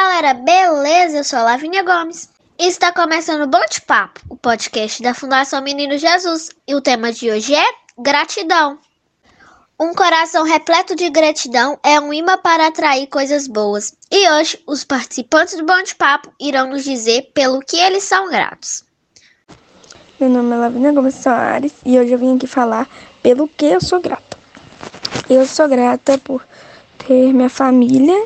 galera, beleza? Eu sou a Lavínia Gomes. Está começando o Bate Papo, o podcast da Fundação Menino Jesus. E o tema de hoje é gratidão. Um coração repleto de gratidão é um imã para atrair coisas boas. E hoje, os participantes do Bate Papo irão nos dizer pelo que eles são gratos. Meu nome é Lavínia Gomes Soares e hoje eu vim aqui falar pelo que eu sou grata. Eu sou grata por ter minha família,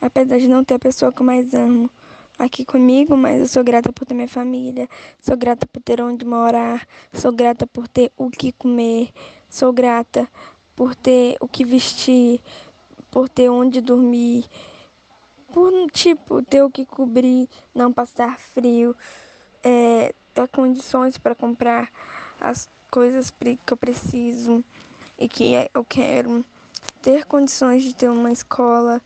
apesar de não ter a pessoa que eu mais amo aqui comigo, mas eu sou grata por ter minha família, sou grata por ter onde morar, sou grata por ter o que comer, sou grata por ter o que vestir, por ter onde dormir, por tipo ter o que cobrir, não passar frio, é, ter condições para comprar as coisas que eu preciso e que eu quero, ter condições de ter uma escola,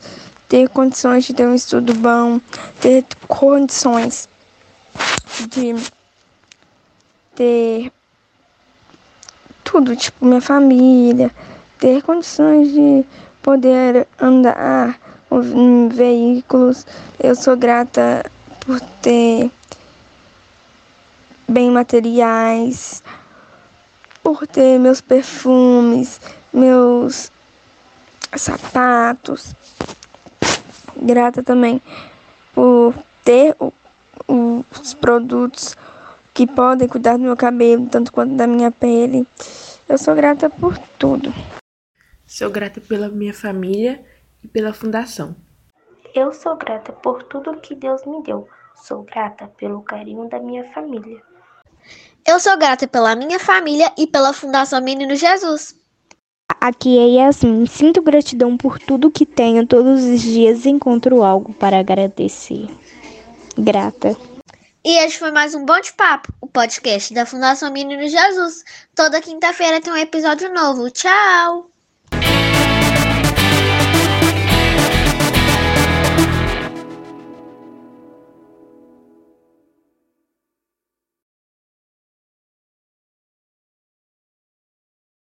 ter condições de ter um estudo bom, ter condições de ter tudo, tipo minha família, ter condições de poder andar em veículos. Eu sou grata por ter bem materiais, por ter meus perfumes, meus sapatos, grata também por ter o, os produtos que podem cuidar do meu cabelo, tanto quanto da minha pele. Eu sou grata por tudo. Sou grata pela minha família e pela fundação. Eu sou grata por tudo que Deus me deu. Sou grata pelo carinho da minha família. Eu sou grata pela minha família e pela Fundação Menino Jesus. Aqui é Yasmin. Sinto gratidão por tudo que tenho. Todos os dias encontro algo para agradecer. Grata. E este foi mais um Bom de Papo, o podcast da Fundação Menino Jesus. Toda quinta-feira tem um episódio novo. Tchau!